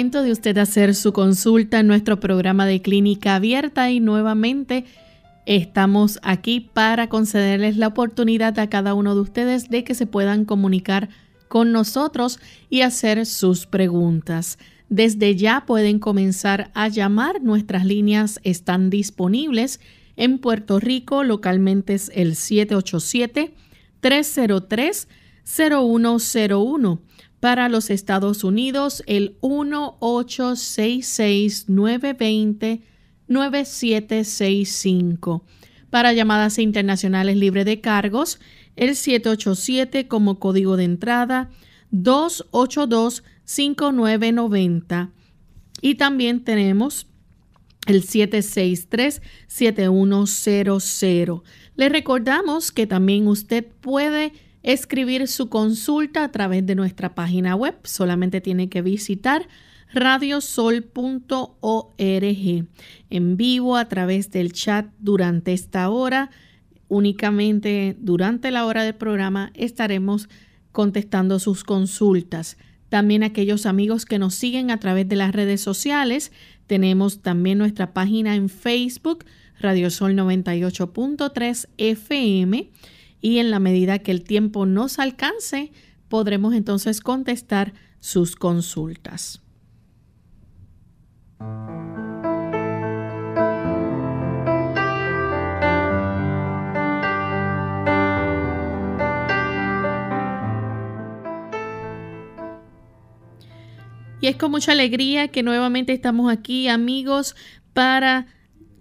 De usted hacer su consulta en nuestro programa de clínica abierta y nuevamente estamos aquí para concederles la oportunidad a cada uno de ustedes de que se puedan comunicar con nosotros y hacer sus preguntas. Desde ya pueden comenzar a llamar, nuestras líneas están disponibles. En Puerto Rico localmente es el 787 303 0101 para los Estados Unidos, el 1-866-920-9765. Para llamadas internacionales libre de cargos, el 787 como código de entrada 282-5990. Y también tenemos el 763-7100. Le recordamos que también usted puede escribir su consulta a través de nuestra página web. Solamente tiene que visitar radiosol.org en vivo a través del chat durante esta hora. Únicamente durante la hora del programa estaremos contestando sus consultas. También aquellos amigos que nos siguen a través de las redes sociales, tenemos también nuestra página en Facebook, Radiosol 98.3 FM y en la medida que el tiempo nos alcance, podremos entonces contestar sus consultas. Y es con mucha alegría que nuevamente estamos aquí, amigos, para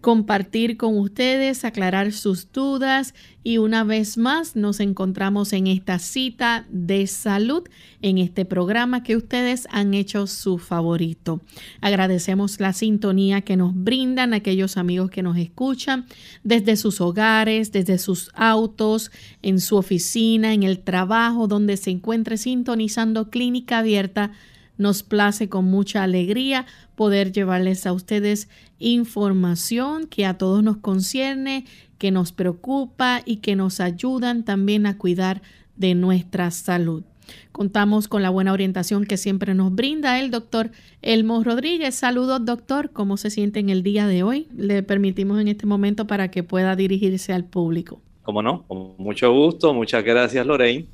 compartir con ustedes, aclarar sus dudas y una vez más nos encontramos en esta cita de salud en este programa que ustedes han hecho su favorito. Agradecemos la sintonía que nos brindan aquellos amigos que nos escuchan desde sus hogares, desde sus autos, en su oficina, en el trabajo, donde se encuentre sintonizando Clínica Abierta nos place con mucha alegría poder llevarles a ustedes información que a todos nos concierne, que nos preocupa y que nos ayudan también a cuidar de nuestra salud. Contamos con la buena orientación que siempre nos brinda el doctor Elmo Rodríguez. Saludos, doctor. ¿Cómo se siente en el día de hoy? Le permitimos en este momento para que pueda dirigirse al público. Como no, con mucho gusto. Muchas gracias, Lorraine.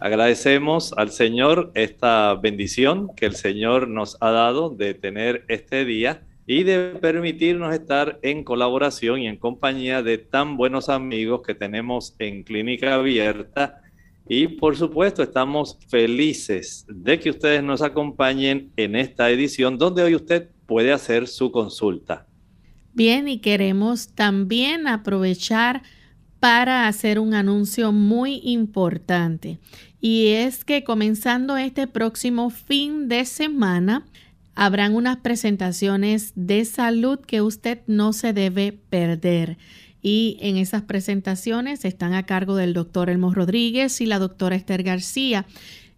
Agradecemos al Señor esta bendición que el Señor nos ha dado de tener este día y de permitirnos estar en colaboración y en compañía de tan buenos amigos que tenemos en Clínica Abierta. Y por supuesto estamos felices de que ustedes nos acompañen en esta edición donde hoy usted puede hacer su consulta. Bien, y queremos también aprovechar para hacer un anuncio muy importante. Y es que comenzando este próximo fin de semana, habrán unas presentaciones de salud que usted no se debe perder. Y en esas presentaciones están a cargo del doctor Elmo Rodríguez y la doctora Esther García.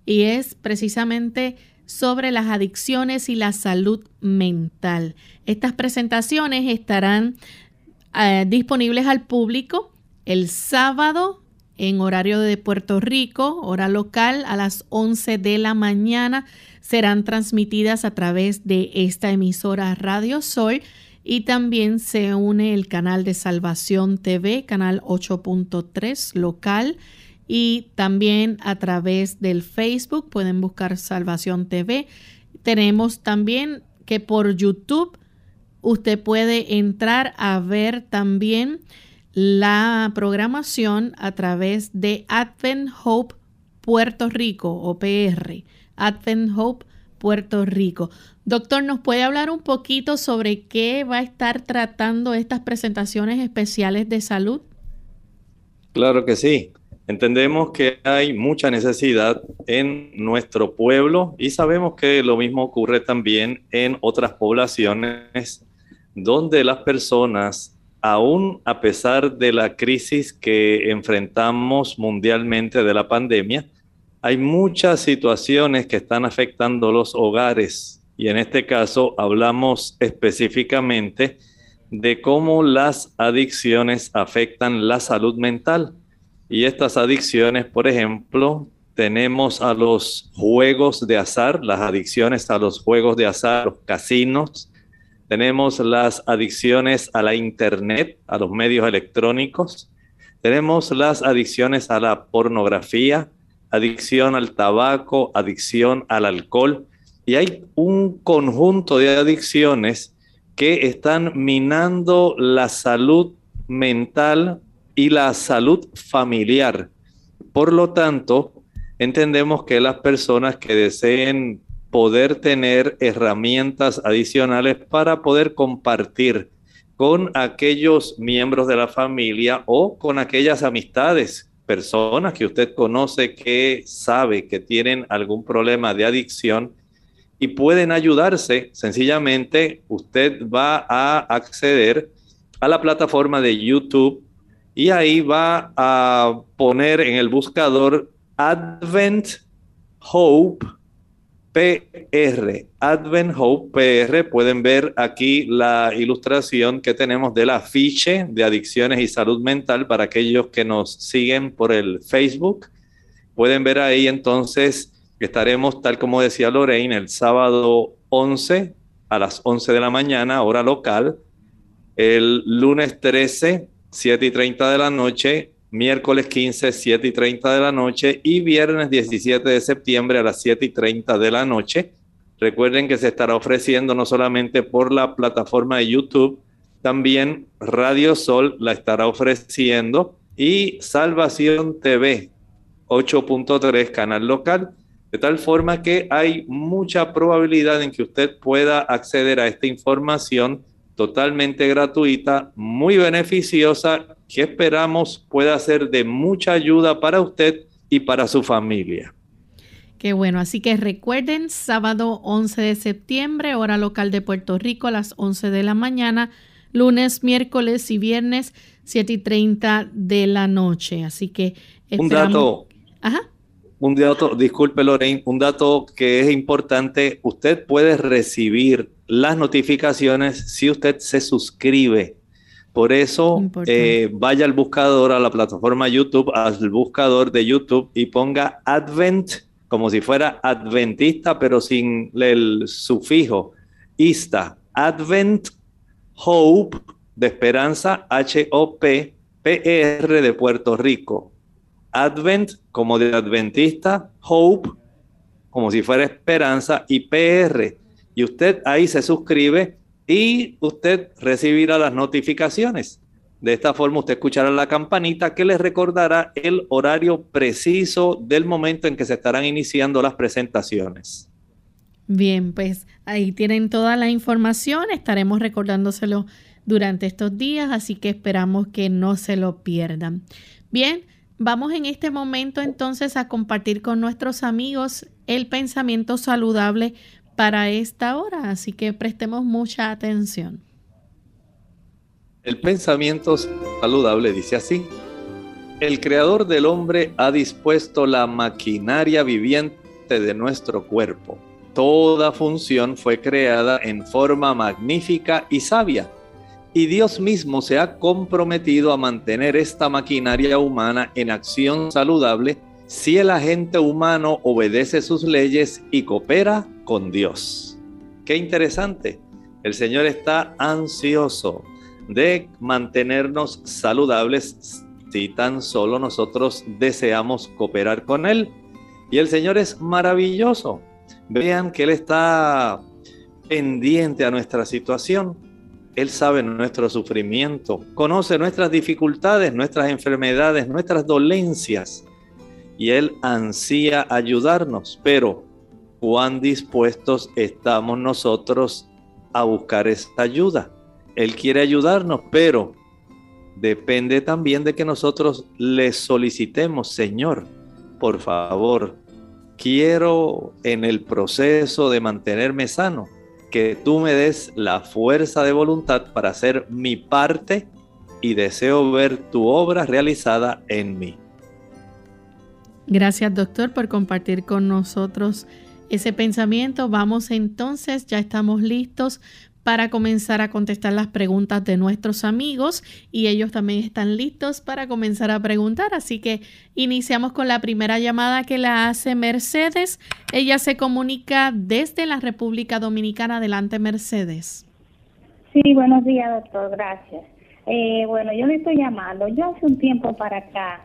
Y es precisamente sobre las adicciones y la salud mental. Estas presentaciones estarán eh, disponibles al público el sábado en horario de Puerto Rico, hora local, a las 11 de la mañana. Serán transmitidas a través de esta emisora Radio Sol y también se une el canal de Salvación TV, canal 8.3 local y también a través del Facebook pueden buscar Salvación TV. Tenemos también que por YouTube usted puede entrar a ver también la programación a través de Advent Hope Puerto Rico o PR. Advent Hope Puerto Rico. Doctor, ¿nos puede hablar un poquito sobre qué va a estar tratando estas presentaciones especiales de salud? Claro que sí. Entendemos que hay mucha necesidad en nuestro pueblo y sabemos que lo mismo ocurre también en otras poblaciones donde las personas, aún a pesar de la crisis que enfrentamos mundialmente de la pandemia, hay muchas situaciones que están afectando los hogares y en este caso hablamos específicamente de cómo las adicciones afectan la salud mental. Y estas adicciones, por ejemplo, tenemos a los juegos de azar, las adicciones a los juegos de azar, los casinos, tenemos las adicciones a la internet, a los medios electrónicos, tenemos las adicciones a la pornografía, adicción al tabaco, adicción al alcohol, y hay un conjunto de adicciones que están minando la salud mental y la salud familiar. Por lo tanto, entendemos que las personas que deseen poder tener herramientas adicionales para poder compartir con aquellos miembros de la familia o con aquellas amistades, personas que usted conoce que sabe que tienen algún problema de adicción y pueden ayudarse. Sencillamente, usted va a acceder a la plataforma de YouTube y ahí va a poner en el buscador Advent Hope PR. Advent Hope PR. Pueden ver aquí la ilustración que tenemos del afiche de adicciones y salud mental para aquellos que nos siguen por el Facebook. Pueden ver ahí entonces que estaremos, tal como decía Lorraine, el sábado 11 a las 11 de la mañana, hora local. El lunes 13 7 y 30 de la noche, miércoles 15, 7 y 30 de la noche y viernes 17 de septiembre a las 7 y 30 de la noche. Recuerden que se estará ofreciendo no solamente por la plataforma de YouTube, también Radio Sol la estará ofreciendo y Salvación TV 8.3 canal local, de tal forma que hay mucha probabilidad en que usted pueda acceder a esta información totalmente gratuita, muy beneficiosa, que esperamos pueda ser de mucha ayuda para usted y para su familia. Qué bueno, así que recuerden, sábado 11 de septiembre, hora local de Puerto Rico a las 11 de la mañana, lunes, miércoles y viernes 7 y 30 de la noche. Así que... Un dato. Ajá. Un dato, disculpe Lorraine, un dato que es importante, usted puede recibir las notificaciones si usted se suscribe. Por eso eh, vaya al buscador, a la plataforma YouTube, al buscador de YouTube y ponga Advent como si fuera adventista, pero sin el sufijo ista. Advent Hope de Esperanza, H-O-P, P-R de Puerto Rico. Advent como de adventista, Hope como si fuera esperanza y PR y usted ahí se suscribe y usted recibirá las notificaciones. De esta forma usted escuchará la campanita que le recordará el horario preciso del momento en que se estarán iniciando las presentaciones. Bien, pues ahí tienen toda la información, estaremos recordándoselo durante estos días, así que esperamos que no se lo pierdan. Bien, vamos en este momento entonces a compartir con nuestros amigos el pensamiento saludable para esta hora, así que prestemos mucha atención. El pensamiento saludable dice así. El creador del hombre ha dispuesto la maquinaria viviente de nuestro cuerpo. Toda función fue creada en forma magnífica y sabia. Y Dios mismo se ha comprometido a mantener esta maquinaria humana en acción saludable si el agente humano obedece sus leyes y coopera con Dios. Qué interesante. El Señor está ansioso de mantenernos saludables si tan solo nosotros deseamos cooperar con Él. Y el Señor es maravilloso. Vean que Él está pendiente a nuestra situación. Él sabe nuestro sufrimiento, conoce nuestras dificultades, nuestras enfermedades, nuestras dolencias. Y Él ansía ayudarnos, pero cuán dispuestos estamos nosotros a buscar esta ayuda. Él quiere ayudarnos, pero depende también de que nosotros le solicitemos, Señor, por favor, quiero en el proceso de mantenerme sano, que tú me des la fuerza de voluntad para hacer mi parte y deseo ver tu obra realizada en mí. Gracias doctor por compartir con nosotros ese pensamiento. Vamos entonces, ya estamos listos para comenzar a contestar las preguntas de nuestros amigos y ellos también están listos para comenzar a preguntar. Así que iniciamos con la primera llamada que la hace Mercedes. Ella se comunica desde la República Dominicana. Adelante, Mercedes. Sí, buenos días, doctor. Gracias. Eh, bueno, yo le estoy llamando. Yo hace un tiempo para acá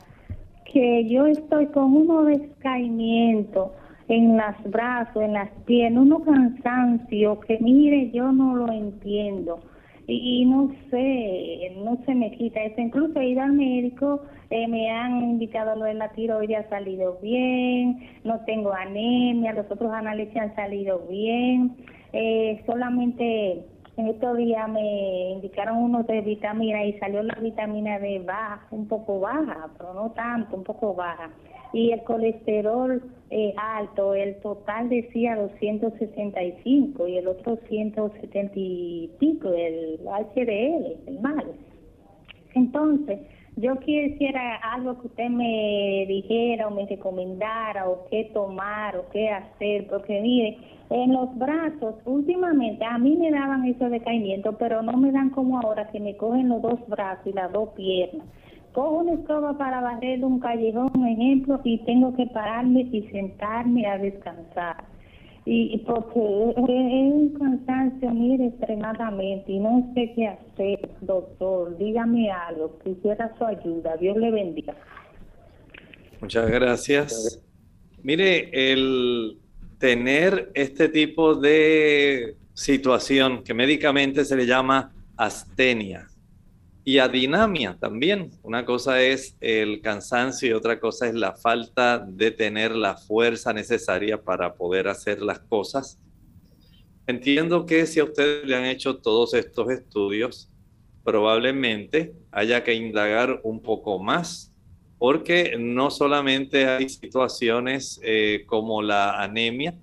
que yo estoy con uno descaimiento en los brazos, en las piernas, uno cansancio que mire, yo no lo entiendo. Y, no sé, no se me quita eso. Incluso he ido al médico, eh, me han indicado lo de la tiroides ha salido bien, no tengo anemia, los otros análisis han salido bien. Eh, solamente en estos días me indicaron uno de vitamina y salió la vitamina D baja, un poco baja, pero no tanto, un poco baja y el colesterol eh, alto, el total decía 265 y el otro 170 y pico, el HDL, el mal. Entonces, yo quisiera algo que usted me dijera o me recomendara o qué tomar o qué hacer, porque mire, en los brazos, últimamente a mí me daban esos decaimientos, pero no me dan como ahora que me cogen los dos brazos y las dos piernas cojo una escoba para barrer un callejón, un ejemplo, y tengo que pararme y sentarme a descansar. Y porque es un cansancio, mire, extremadamente, y no sé qué hacer, doctor. Dígame algo, quisiera su ayuda. Dios le bendiga. Muchas gracias. Mire, el tener este tipo de situación que médicamente se le llama astenia, y a dinamia también. Una cosa es el cansancio y otra cosa es la falta de tener la fuerza necesaria para poder hacer las cosas. Entiendo que si a ustedes le han hecho todos estos estudios, probablemente haya que indagar un poco más, porque no solamente hay situaciones eh, como la anemia,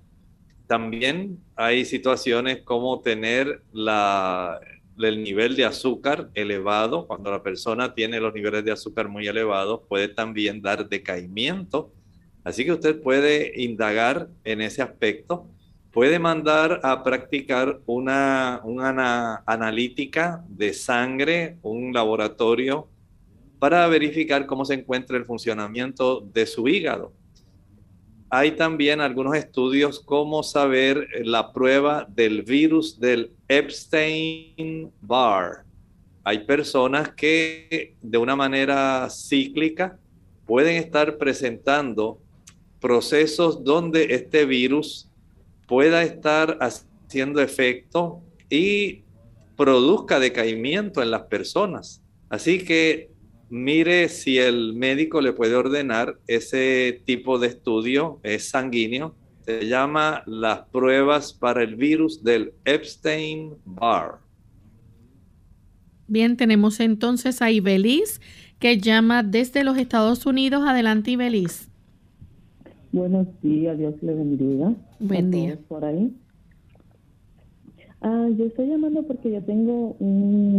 también hay situaciones como tener la el nivel de azúcar elevado, cuando la persona tiene los niveles de azúcar muy elevados, puede también dar decaimiento. Así que usted puede indagar en ese aspecto. Puede mandar a practicar una, una analítica de sangre, un laboratorio, para verificar cómo se encuentra el funcionamiento de su hígado hay también algunos estudios cómo saber la prueba del virus del Epstein-Barr. Hay personas que de una manera cíclica pueden estar presentando procesos donde este virus pueda estar haciendo efecto y produzca decaimiento en las personas. Así que mire si el médico le puede ordenar ese tipo de estudio, es sanguíneo, se llama las pruebas para el virus del Epstein-Barr. Bien, tenemos entonces a Ibeliz que llama desde los Estados Unidos. Adelante, Ibeliz. Buenos días, Dios le bendiga. Buen día. Por ahí. Ah, yo estoy llamando porque yo tengo un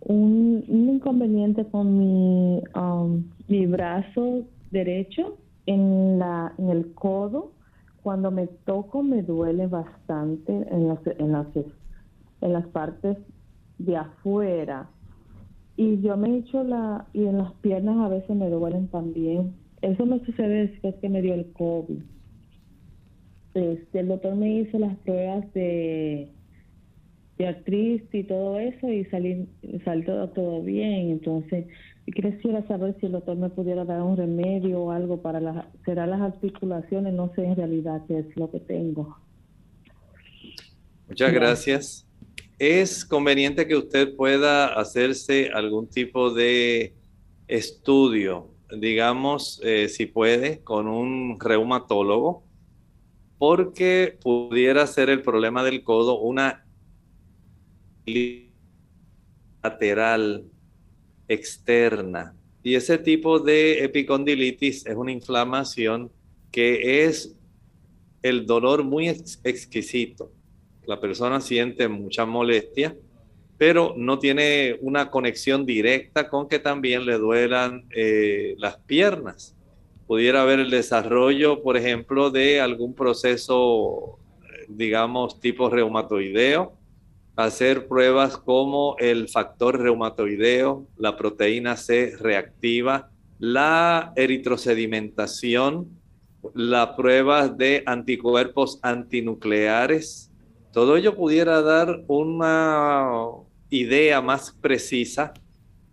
un, inconveniente con mi, um, mi brazo derecho en, la, en el codo. Cuando me toco me duele bastante en las, en las, en las partes de afuera. Y yo me he hecho la, y en las piernas a veces me duelen también. Eso me sucede después que me dio el COVID. Este, el doctor me hizo las pruebas de, artritis y todo eso y salí, salió todo bien. Entonces, quisiera saber si el doctor me pudiera dar un remedio o algo para las, será las articulaciones, no sé en realidad qué es lo que tengo. Muchas gracias. Es conveniente que usted pueda hacerse algún tipo de estudio, digamos, eh, si puede, con un reumatólogo, porque pudiera ser el problema del codo una lateral externa. Y ese tipo de epicondilitis es una inflamación que es el dolor muy exquisito. La persona siente mucha molestia, pero no tiene una conexión directa con que también le duelan eh, las piernas. Pudiera haber el desarrollo, por ejemplo, de algún proceso, digamos, tipo reumatoideo, hacer pruebas como el factor reumatoideo, la proteína C reactiva, la eritrosedimentación, las pruebas de anticuerpos antinucleares. Todo ello pudiera dar una idea más precisa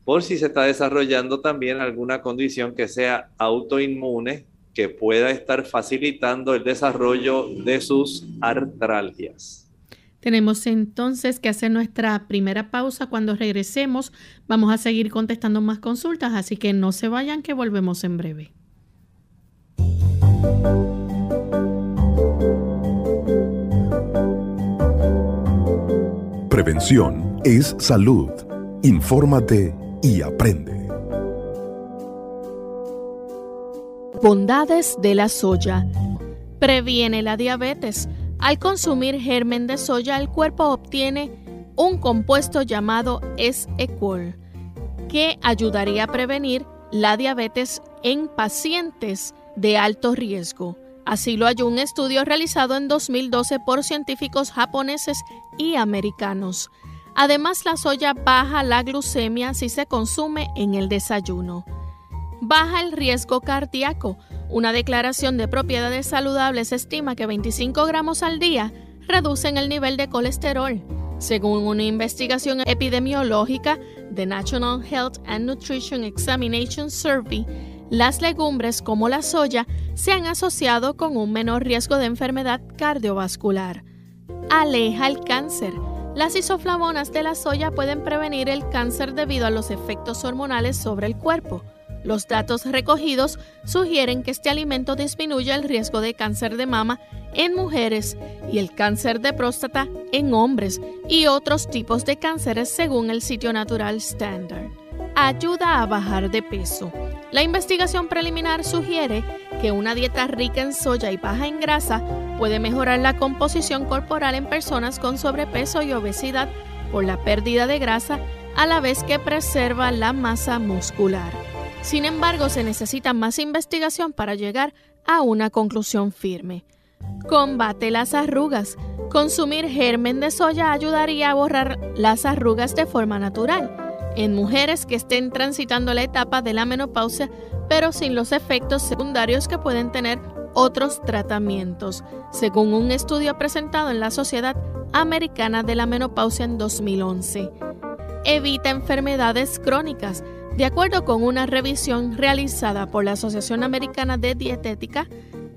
por si se está desarrollando también alguna condición que sea autoinmune que pueda estar facilitando el desarrollo de sus artralgias. Tenemos entonces que hacer nuestra primera pausa. Cuando regresemos vamos a seguir contestando más consultas, así que no se vayan que volvemos en breve. Prevención es salud. Infórmate y aprende. Bondades de la soya. Previene la diabetes al consumir germen de soya, el cuerpo obtiene un compuesto llamado S-Equol, que ayudaría a prevenir la diabetes en pacientes de alto riesgo. Así lo halló un estudio realizado en 2012 por científicos japoneses y americanos. Además, la soya baja la glucemia si se consume en el desayuno. Baja el riesgo cardíaco una declaración de propiedades saludables estima que 25 gramos al día reducen el nivel de colesterol. Según una investigación epidemiológica de National Health and Nutrition Examination Survey, las legumbres como la soya se han asociado con un menor riesgo de enfermedad cardiovascular. Aleja el cáncer. Las isoflavonas de la soya pueden prevenir el cáncer debido a los efectos hormonales sobre el cuerpo. Los datos recogidos sugieren que este alimento disminuye el riesgo de cáncer de mama en mujeres y el cáncer de próstata en hombres y otros tipos de cánceres según el sitio natural Standard. Ayuda a bajar de peso. La investigación preliminar sugiere que una dieta rica en soya y baja en grasa puede mejorar la composición corporal en personas con sobrepeso y obesidad por la pérdida de grasa a la vez que preserva la masa muscular. Sin embargo, se necesita más investigación para llegar a una conclusión firme. Combate las arrugas. Consumir germen de soya ayudaría a borrar las arrugas de forma natural. En mujeres que estén transitando la etapa de la menopausia, pero sin los efectos secundarios que pueden tener otros tratamientos, según un estudio presentado en la Sociedad Americana de la Menopausia en 2011. Evita enfermedades crónicas. De acuerdo con una revisión realizada por la Asociación Americana de Dietética,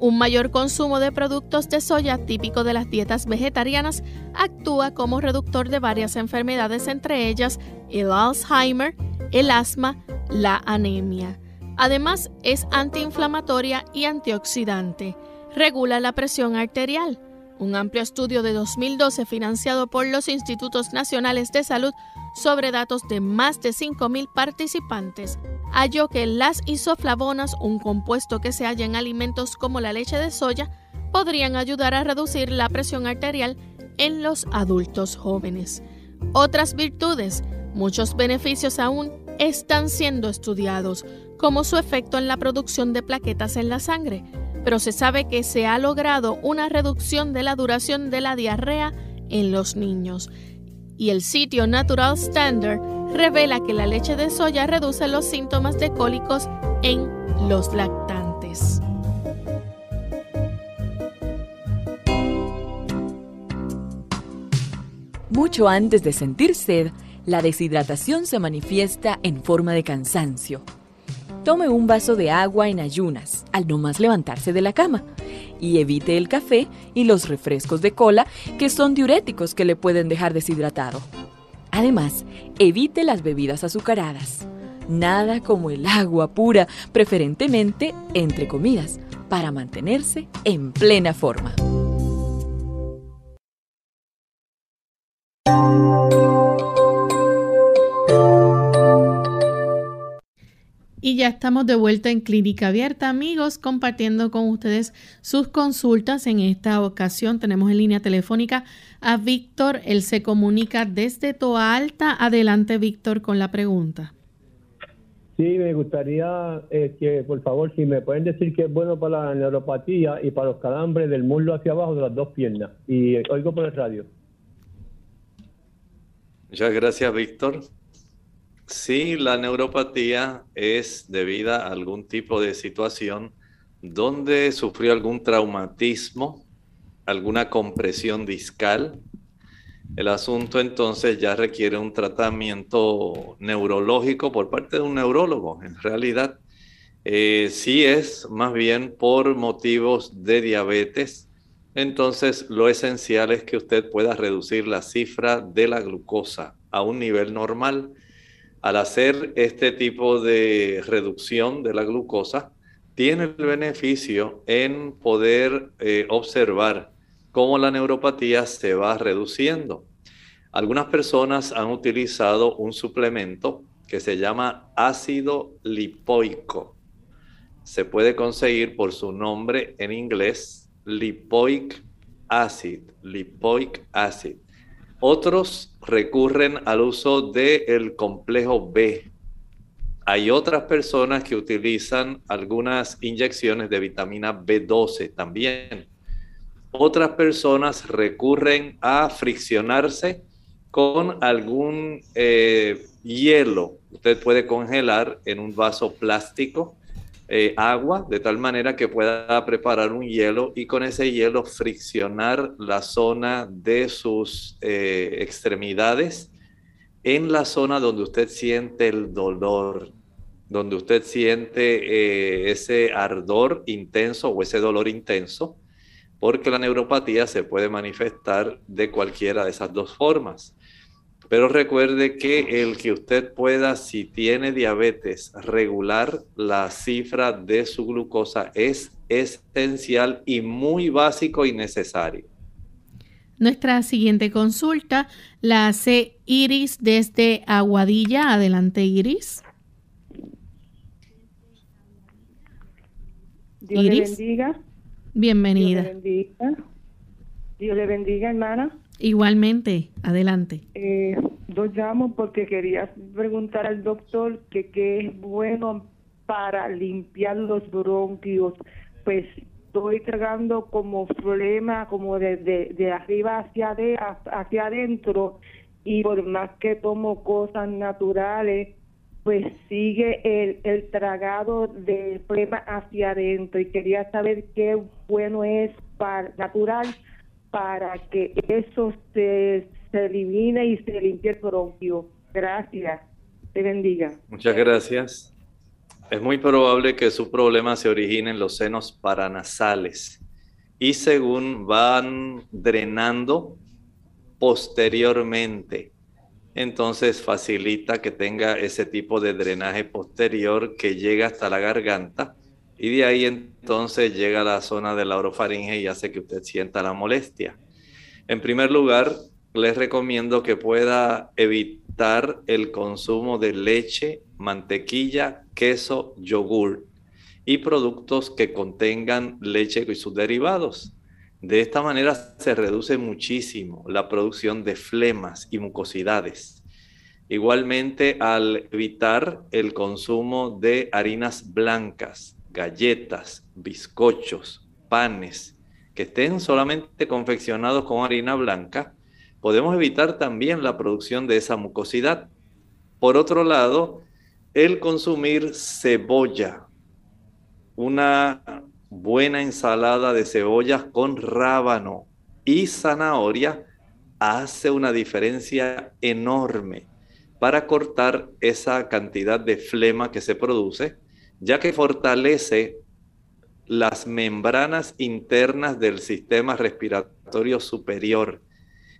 un mayor consumo de productos de soya típico de las dietas vegetarianas actúa como reductor de varias enfermedades, entre ellas el Alzheimer, el asma, la anemia. Además, es antiinflamatoria y antioxidante. Regula la presión arterial. Un amplio estudio de 2012 financiado por los Institutos Nacionales de Salud sobre datos de más de 5.000 participantes, halló que las isoflavonas, un compuesto que se halla en alimentos como la leche de soya, podrían ayudar a reducir la presión arterial en los adultos jóvenes. Otras virtudes, muchos beneficios aún están siendo estudiados, como su efecto en la producción de plaquetas en la sangre, pero se sabe que se ha logrado una reducción de la duración de la diarrea en los niños y el sitio Natural Standard revela que la leche de soya reduce los síntomas de cólicos en los lactantes. Mucho antes de sentir sed, la deshidratación se manifiesta en forma de cansancio. Tome un vaso de agua en ayunas al no más levantarse de la cama y evite el café y los refrescos de cola que son diuréticos que le pueden dejar deshidratado. Además, evite las bebidas azucaradas. Nada como el agua pura, preferentemente entre comidas, para mantenerse en plena forma. Ya estamos de vuelta en Clínica Abierta, amigos, compartiendo con ustedes sus consultas. En esta ocasión tenemos en línea telefónica a Víctor. Él se comunica desde Toa Alta. Adelante, Víctor, con la pregunta. Sí, me gustaría eh, que, por favor, si me pueden decir que es bueno para la neuropatía y para los calambres del muslo hacia abajo de las dos piernas. Y oigo por el radio. Muchas gracias, Víctor. Sí, la neuropatía es debida a algún tipo de situación donde sufrió algún traumatismo, alguna compresión discal. El asunto entonces ya requiere un tratamiento neurológico por parte de un neurólogo. En realidad, eh, sí es más bien por motivos de diabetes. Entonces, lo esencial es que usted pueda reducir la cifra de la glucosa a un nivel normal al hacer este tipo de reducción de la glucosa, tiene el beneficio en poder eh, observar cómo la neuropatía se va reduciendo. Algunas personas han utilizado un suplemento que se llama ácido lipoico. Se puede conseguir por su nombre en inglés, lipoic acid, lipoic acid. Otros recurren al uso del complejo B. Hay otras personas que utilizan algunas inyecciones de vitamina B12 también. Otras personas recurren a friccionarse con algún eh, hielo. Usted puede congelar en un vaso plástico eh, agua de tal manera que pueda preparar un hielo y con ese hielo friccionar la zona de sus eh, extremidades en la zona donde usted siente el dolor, donde usted siente eh, ese ardor intenso o ese dolor intenso, porque la neuropatía se puede manifestar de cualquiera de esas dos formas. Pero recuerde que el que usted pueda, si tiene diabetes, regular la cifra de su glucosa es esencial y muy básico y necesario. Nuestra siguiente consulta la hace Iris desde Aguadilla. Adelante, Iris. Dios le bendiga. Bienvenida. Dios le bendiga. Dios le bendiga, hermana. Igualmente, adelante. Eh, yo llamo porque quería preguntar al doctor que qué es bueno para limpiar los bronquios. Pues estoy tragando como problema como de, de, arriba hacia, de, hacia adentro y por más que tomo cosas naturales, pues sigue el, el tragado de problema hacia adentro y quería saber qué bueno es para natural para que eso se, elimine y se limpie el bronquio. Gracias. Te bendiga. Muchas gracias. Es muy probable que su problema se origine en los senos paranasales y según van drenando posteriormente, entonces facilita que tenga ese tipo de drenaje posterior que llega hasta la garganta y de ahí entonces llega a la zona de la orofaringe y hace que usted sienta la molestia. En primer lugar, les recomiendo que pueda evitar el consumo de leche, mantequilla, queso, yogur y productos que contengan leche y sus derivados. De esta manera se reduce muchísimo la producción de flemas y mucosidades. Igualmente, al evitar el consumo de harinas blancas, galletas, bizcochos, panes que estén solamente confeccionados con harina blanca, podemos evitar también la producción de esa mucosidad. Por otro lado, el consumir cebolla, una buena ensalada de cebollas con rábano y zanahoria hace una diferencia enorme para cortar esa cantidad de flema que se produce, ya que fortalece las membranas internas del sistema respiratorio superior.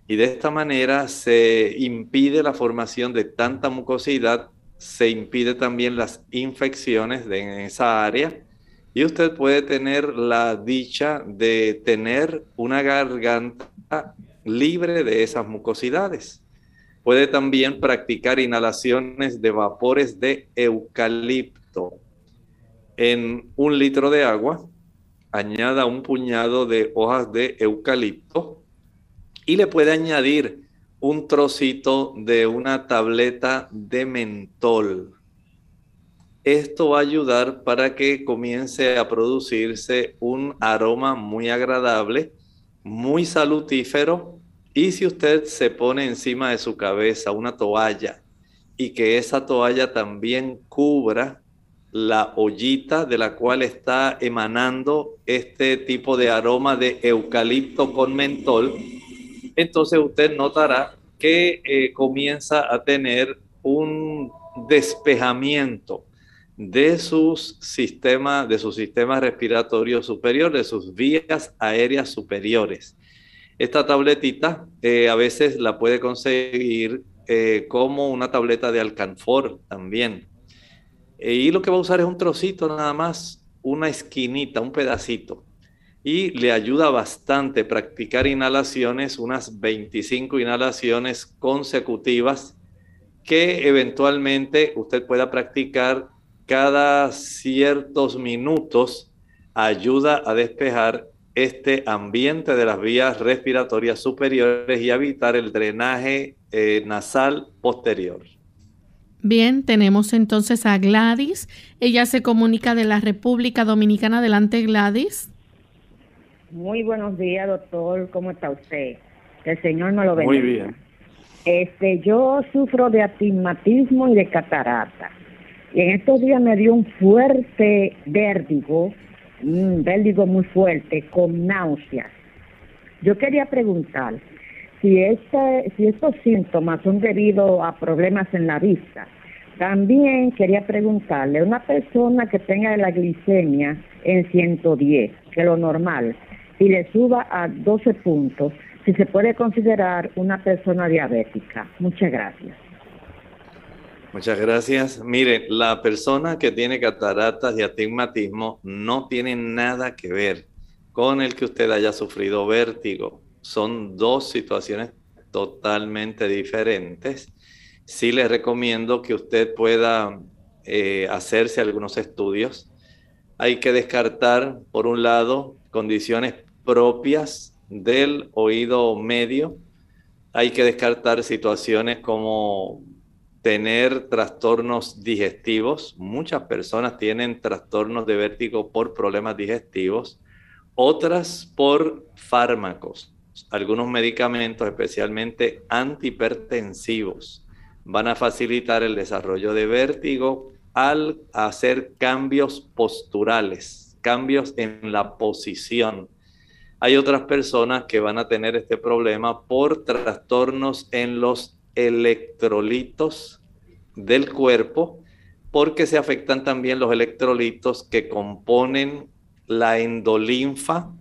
Y de esta manera se impide la formación de tanta mucosidad, se impide también las infecciones en esa área y usted puede tener la dicha de tener una garganta libre de esas mucosidades. Puede también practicar inhalaciones de vapores de eucalipto. En un litro de agua, añada un puñado de hojas de eucalipto y le puede añadir un trocito de una tableta de mentol. Esto va a ayudar para que comience a producirse un aroma muy agradable, muy salutífero. Y si usted se pone encima de su cabeza una toalla y que esa toalla también cubra la ollita de la cual está emanando este tipo de aroma de eucalipto con mentol, entonces usted notará que eh, comienza a tener un despejamiento de sus sistemas, de su sistema respiratorio superior, de sus vías aéreas superiores. Esta tabletita eh, a veces la puede conseguir eh, como una tableta de alcanfor también. Y lo que va a usar es un trocito nada más, una esquinita, un pedacito y le ayuda bastante practicar inhalaciones, unas 25 inhalaciones consecutivas que eventualmente usted pueda practicar cada ciertos minutos, ayuda a despejar este ambiente de las vías respiratorias superiores y evitar el drenaje eh, nasal posterior. Bien, tenemos entonces a Gladys. Ella se comunica de la República Dominicana. Adelante, Gladys. Muy buenos días, doctor. ¿Cómo está usted? Que el Señor me lo bendiga. Muy bien. Este, yo sufro de astigmatismo y de catarata. Y en estos días me dio un fuerte vértigo, un vértigo muy fuerte, con náuseas. Yo quería preguntar si, este, si estos síntomas son debido a problemas en la vista. También quería preguntarle, una persona que tenga la glicemia en 110, que es lo normal, y le suba a 12 puntos, si se puede considerar una persona diabética. Muchas gracias. Muchas gracias. Mire, la persona que tiene cataratas y astigmatismo no tiene nada que ver con el que usted haya sufrido vértigo. Son dos situaciones totalmente diferentes. Sí les recomiendo que usted pueda eh, hacerse algunos estudios. Hay que descartar, por un lado, condiciones propias del oído medio. Hay que descartar situaciones como tener trastornos digestivos. Muchas personas tienen trastornos de vértigo por problemas digestivos, otras por fármacos. Algunos medicamentos, especialmente antihipertensivos, van a facilitar el desarrollo de vértigo al hacer cambios posturales, cambios en la posición. Hay otras personas que van a tener este problema por trastornos en los electrolitos del cuerpo, porque se afectan también los electrolitos que componen la endolinfa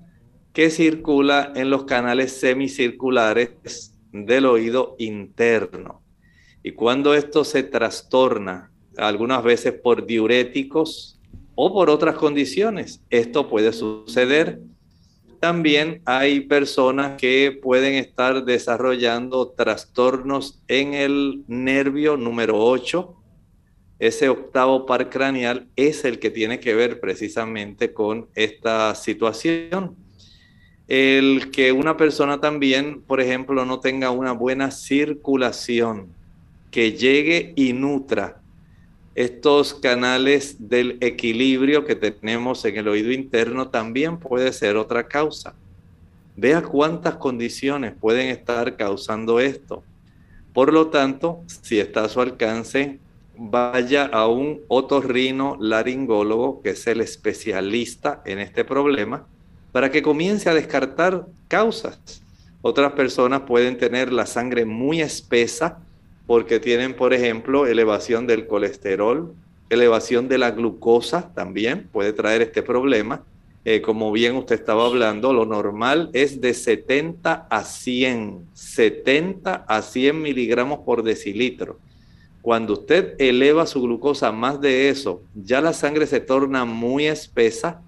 que circula en los canales semicirculares del oído interno. Y cuando esto se trastorna, algunas veces por diuréticos o por otras condiciones, esto puede suceder también hay personas que pueden estar desarrollando trastornos en el nervio número 8. Ese octavo par craneal es el que tiene que ver precisamente con esta situación. El que una persona también, por ejemplo, no tenga una buena circulación, que llegue y nutra estos canales del equilibrio que tenemos en el oído interno también puede ser otra causa. Vea cuántas condiciones pueden estar causando esto. Por lo tanto, si está a su alcance, vaya a un otorrino laringólogo, que es el especialista en este problema, para que comience a descartar causas. Otras personas pueden tener la sangre muy espesa porque tienen, por ejemplo, elevación del colesterol, elevación de la glucosa también puede traer este problema. Eh, como bien usted estaba hablando, lo normal es de 70 a 100, 70 a 100 miligramos por decilitro. Cuando usted eleva su glucosa más de eso, ya la sangre se torna muy espesa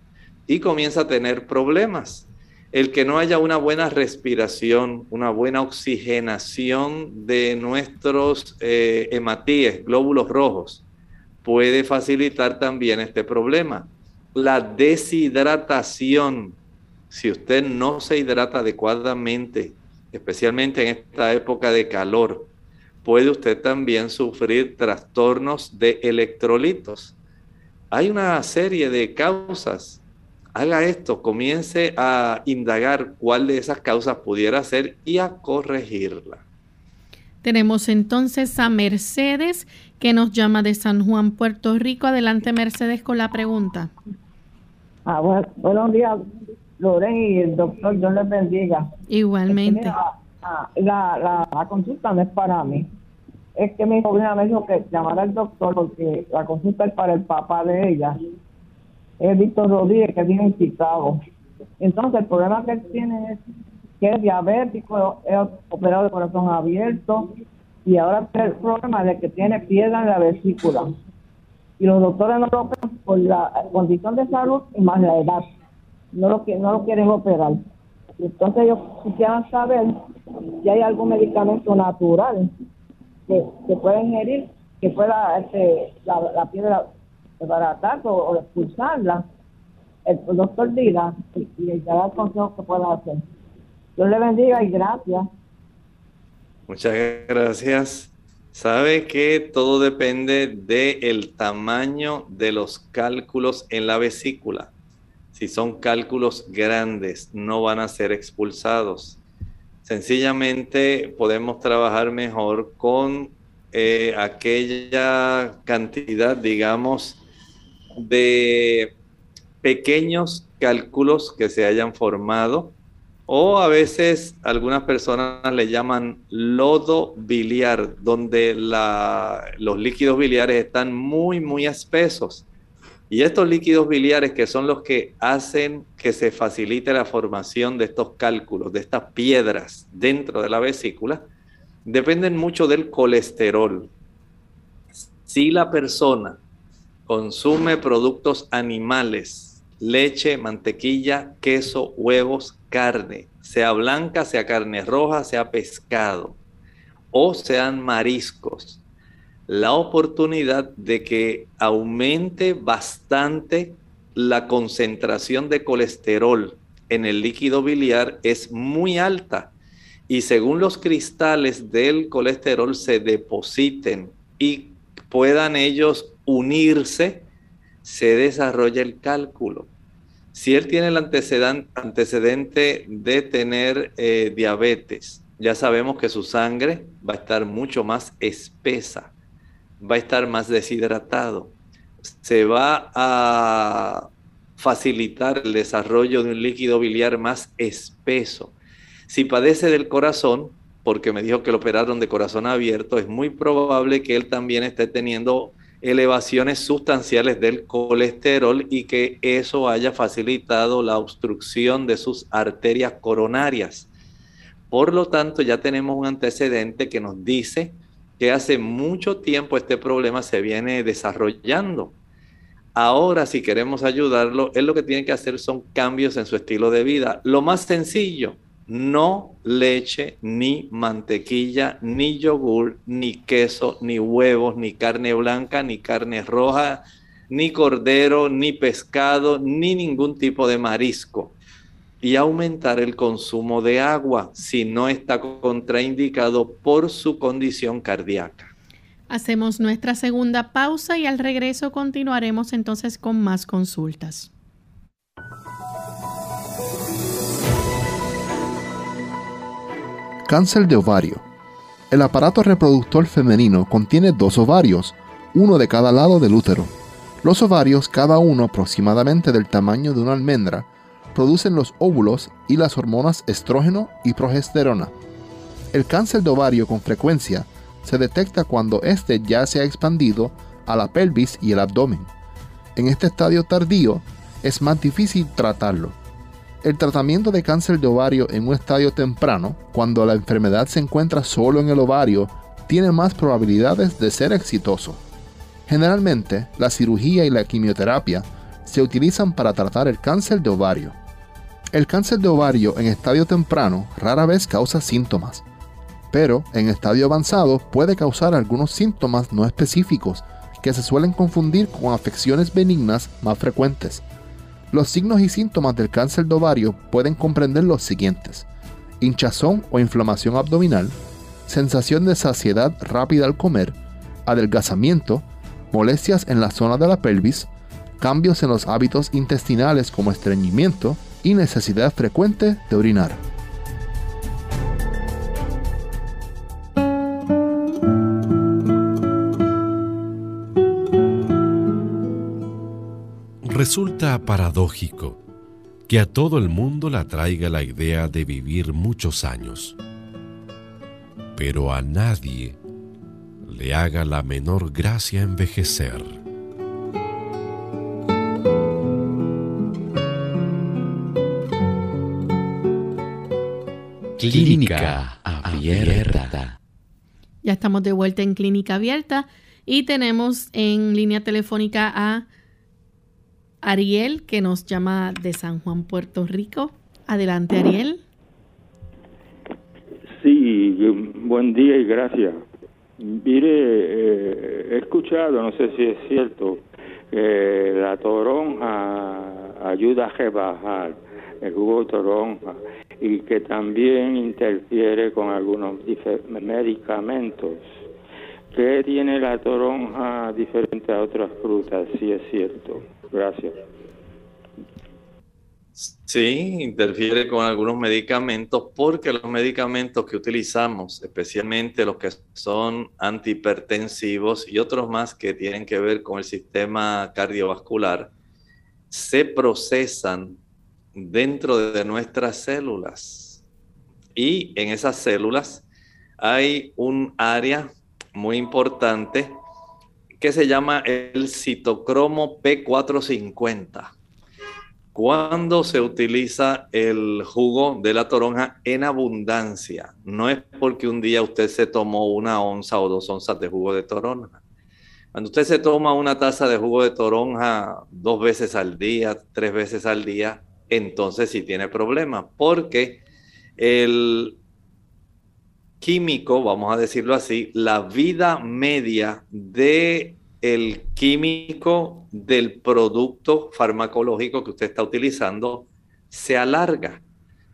y comienza a tener problemas. El que no haya una buena respiración, una buena oxigenación de nuestros eh, hematíes, glóbulos rojos, puede facilitar también este problema. La deshidratación. Si usted no se hidrata adecuadamente, especialmente en esta época de calor, puede usted también sufrir trastornos de electrolitos. Hay una serie de causas. Haga esto, comience a indagar cuál de esas causas pudiera ser y a corregirla. Tenemos entonces a Mercedes que nos llama de San Juan, Puerto Rico. Adelante, Mercedes, con la pregunta. Ah, bueno, buenos días, Loren y el doctor, Dios les bendiga. Igualmente. Ah, la, la, consulta no es para mí. Es que mi sobrina me dijo que llamara al doctor porque la consulta es para el papá de ella. Es Víctor Rodríguez, que viene en Chicago. Entonces, el problema que él tiene es que es diabético, es operado de corazón abierto, y ahora el problema de que tiene piedra en la vesícula. Y los doctores no lo operan por la condición de salud y más la edad. No lo, no lo quieren operar. Entonces ellos quisieran saber si hay algún medicamento natural que, que pueda ingerir, que pueda este, la piedra desbaratar o, o, expulsarla. El, doctor diga y, y dará el consejo que pueda hacer. Dios le bendiga y gracias. Muchas gracias. Sabe que todo depende del tamaño de los cálculos en la vesícula. Si son cálculos grandes, no van a ser expulsados. Sencillamente podemos trabajar mejor con eh, aquella cantidad, digamos, de pequeños cálculos que se hayan formado o a veces algunas personas le llaman lodo biliar, donde los líquidos biliares están muy, muy espesos. Y estos líquidos biliares, que son los que hacen que se facilite la formación de estos cálculos, de estas piedras dentro de la vesícula, dependen mucho del colesterol. Si la persona consume productos animales, leche, mantequilla, queso, huevos, carne, sea blanca, sea carne roja, sea pescado. O sean mariscos, la oportunidad de que aumente bastante la concentración de colesterol en el líquido biliar es muy alta. Y según los cristales del colesterol se depositen y puedan ellos unirse, se desarrolla el cálculo. Si él tiene el antecedente de tener eh, diabetes, ya sabemos que su sangre va a estar mucho más espesa, va a estar más deshidratado, se va a facilitar el desarrollo de un líquido biliar más espeso. Si padece del corazón, porque me dijo que lo operaron de corazón abierto, es muy probable que él también esté teniendo elevaciones sustanciales del colesterol y que eso haya facilitado la obstrucción de sus arterias coronarias. Por lo tanto, ya tenemos un antecedente que nos dice que hace mucho tiempo este problema se viene desarrollando. Ahora, si queremos ayudarlo, él lo que tiene que hacer son cambios en su estilo de vida. Lo más sencillo, no leche, ni mantequilla, ni yogur, ni queso, ni huevos, ni carne blanca, ni carne roja, ni cordero, ni pescado, ni ningún tipo de marisco. Y aumentar el consumo de agua si no está contraindicado por su condición cardíaca. Hacemos nuestra segunda pausa y al regreso continuaremos entonces con más consultas. Cáncer de ovario. El aparato reproductor femenino contiene dos ovarios, uno de cada lado del útero. Los ovarios, cada uno aproximadamente del tamaño de una almendra, producen los óvulos y las hormonas estrógeno y progesterona. El cáncer de ovario con frecuencia se detecta cuando éste ya se ha expandido a la pelvis y el abdomen. En este estadio tardío es más difícil tratarlo. El tratamiento de cáncer de ovario en un estadio temprano, cuando la enfermedad se encuentra solo en el ovario, tiene más probabilidades de ser exitoso. Generalmente, la cirugía y la quimioterapia se utilizan para tratar el cáncer de ovario. El cáncer de ovario en estadio temprano rara vez causa síntomas, pero en estadio avanzado puede causar algunos síntomas no específicos que se suelen confundir con afecciones benignas más frecuentes. Los signos y síntomas del cáncer de ovario pueden comprender los siguientes. Hinchazón o inflamación abdominal, sensación de saciedad rápida al comer, adelgazamiento, molestias en la zona de la pelvis, cambios en los hábitos intestinales como estreñimiento y necesidad frecuente de orinar. Resulta paradójico que a todo el mundo le atraiga la idea de vivir muchos años, pero a nadie le haga la menor gracia envejecer. Clínica Abierta. Ya estamos de vuelta en Clínica Abierta y tenemos en línea telefónica a Ariel que nos llama de San Juan, Puerto Rico. Adelante, Ariel. Sí, buen día y gracias. Mire, eh, he escuchado, no sé si es cierto, que la toronja ayuda a rebajar el jugo de toronja y que también interfiere con algunos medicamentos. ¿Qué tiene la toronja diferente a otras frutas? Si es cierto. Gracias. Sí, interfiere con algunos medicamentos porque los medicamentos que utilizamos, especialmente los que son antihipertensivos y otros más que tienen que ver con el sistema cardiovascular, se procesan dentro de nuestras células. Y en esas células hay un área muy importante que se llama el citocromo P450 cuando se utiliza el jugo de la toronja en abundancia, no es porque un día usted se tomó una onza o dos onzas de jugo de toronja. Cuando usted se toma una taza de jugo de toronja dos veces al día, tres veces al día, entonces sí tiene problemas, porque el químico, vamos a decirlo así, la vida media de el químico del producto farmacológico que usted está utilizando se alarga.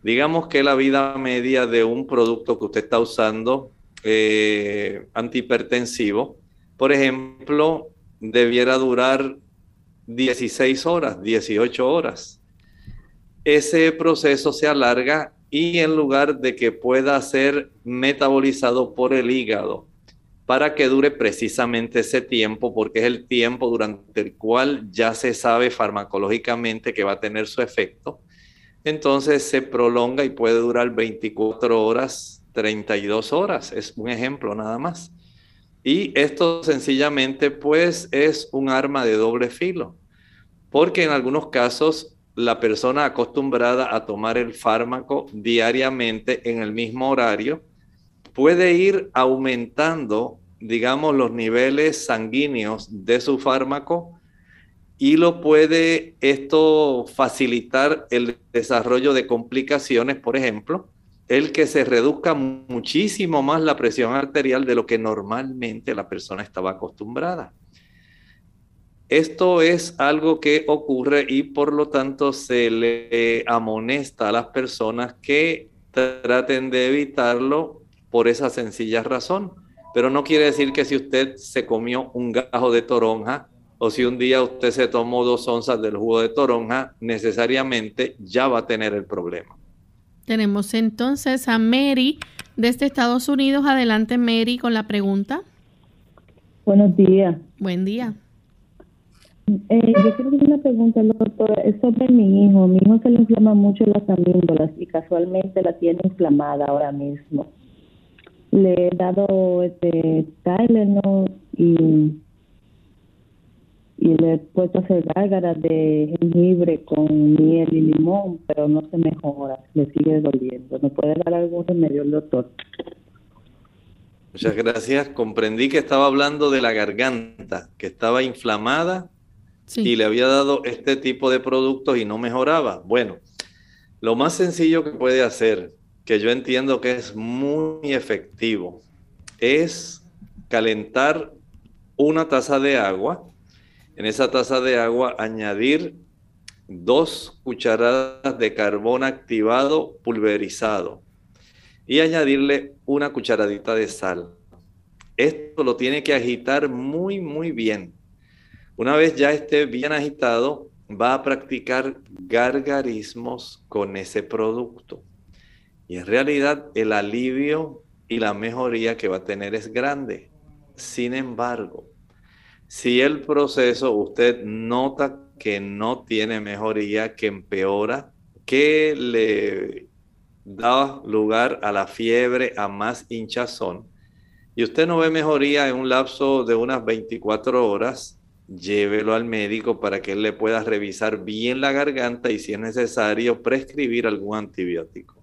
Digamos que la vida media de un producto que usted está usando eh, antihipertensivo, por ejemplo, debiera durar 16 horas, 18 horas. Ese proceso se alarga y en lugar de que pueda ser metabolizado por el hígado para que dure precisamente ese tiempo, porque es el tiempo durante el cual ya se sabe farmacológicamente que va a tener su efecto. Entonces se prolonga y puede durar 24 horas, 32 horas. Es un ejemplo nada más. Y esto sencillamente pues es un arma de doble filo, porque en algunos casos la persona acostumbrada a tomar el fármaco diariamente en el mismo horario, puede ir aumentando, digamos, los niveles sanguíneos de su fármaco y lo puede esto facilitar el desarrollo de complicaciones, por ejemplo, el que se reduzca muchísimo más la presión arterial de lo que normalmente la persona estaba acostumbrada. Esto es algo que ocurre y por lo tanto se le amonesta a las personas que traten de evitarlo por esa sencilla razón. Pero no quiere decir que si usted se comió un gajo de toronja o si un día usted se tomó dos onzas del jugo de toronja, necesariamente ya va a tener el problema. Tenemos entonces a Mary Desde Estados Unidos, adelante Mary con la pregunta. Buenos días. Buen día. Eh, yo quiero hacer una pregunta, doctora. Es sobre mi hijo. Mi hijo se le inflama mucho las amígdalas y casualmente la tiene inflamada ahora mismo. Le he dado este Tylenol y y le he puesto a hacer gárgaras de jengibre con miel y limón, pero no se mejora, le sigue doliendo. ¿Me puede dar algún remedio el doctor? Muchas gracias. Comprendí que estaba hablando de la garganta, que estaba inflamada y le había dado este tipo de productos y no mejoraba. Bueno, lo más sencillo que puede hacer, que yo entiendo que es muy efectivo, es calentar una taza de agua en esa taza de agua añadir dos cucharadas de carbón activado pulverizado y añadirle una cucharadita de sal. Esto lo tiene que agitar muy, muy bien. Una vez ya esté bien agitado, va a practicar gargarismos con ese producto. Y en realidad el alivio y la mejoría que va a tener es grande. Sin embargo, si el proceso usted nota que no tiene mejoría, que empeora, que le da lugar a la fiebre, a más hinchazón, y usted no ve mejoría en un lapso de unas 24 horas, llévelo al médico para que él le pueda revisar bien la garganta y si es necesario prescribir algún antibiótico.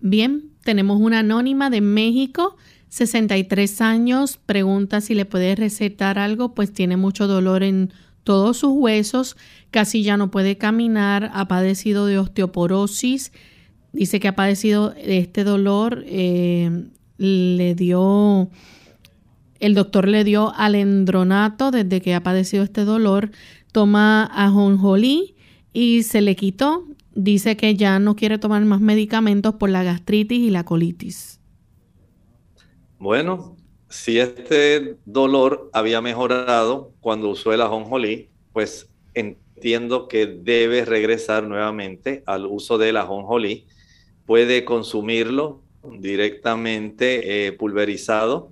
Bien, tenemos una anónima de México 63 años, pregunta si le puede recetar algo, pues tiene mucho dolor en todos sus huesos, casi ya no puede caminar, ha padecido de osteoporosis, dice que ha padecido de este dolor, eh, le dio, el doctor le dio alendronato desde que ha padecido este dolor, toma ajonjolí y se le quitó, dice que ya no quiere tomar más medicamentos por la gastritis y la colitis. Bueno, si este dolor había mejorado cuando usó el ajonjolí, pues entiendo que debe regresar nuevamente al uso del ajonjolí. Puede consumirlo directamente eh, pulverizado,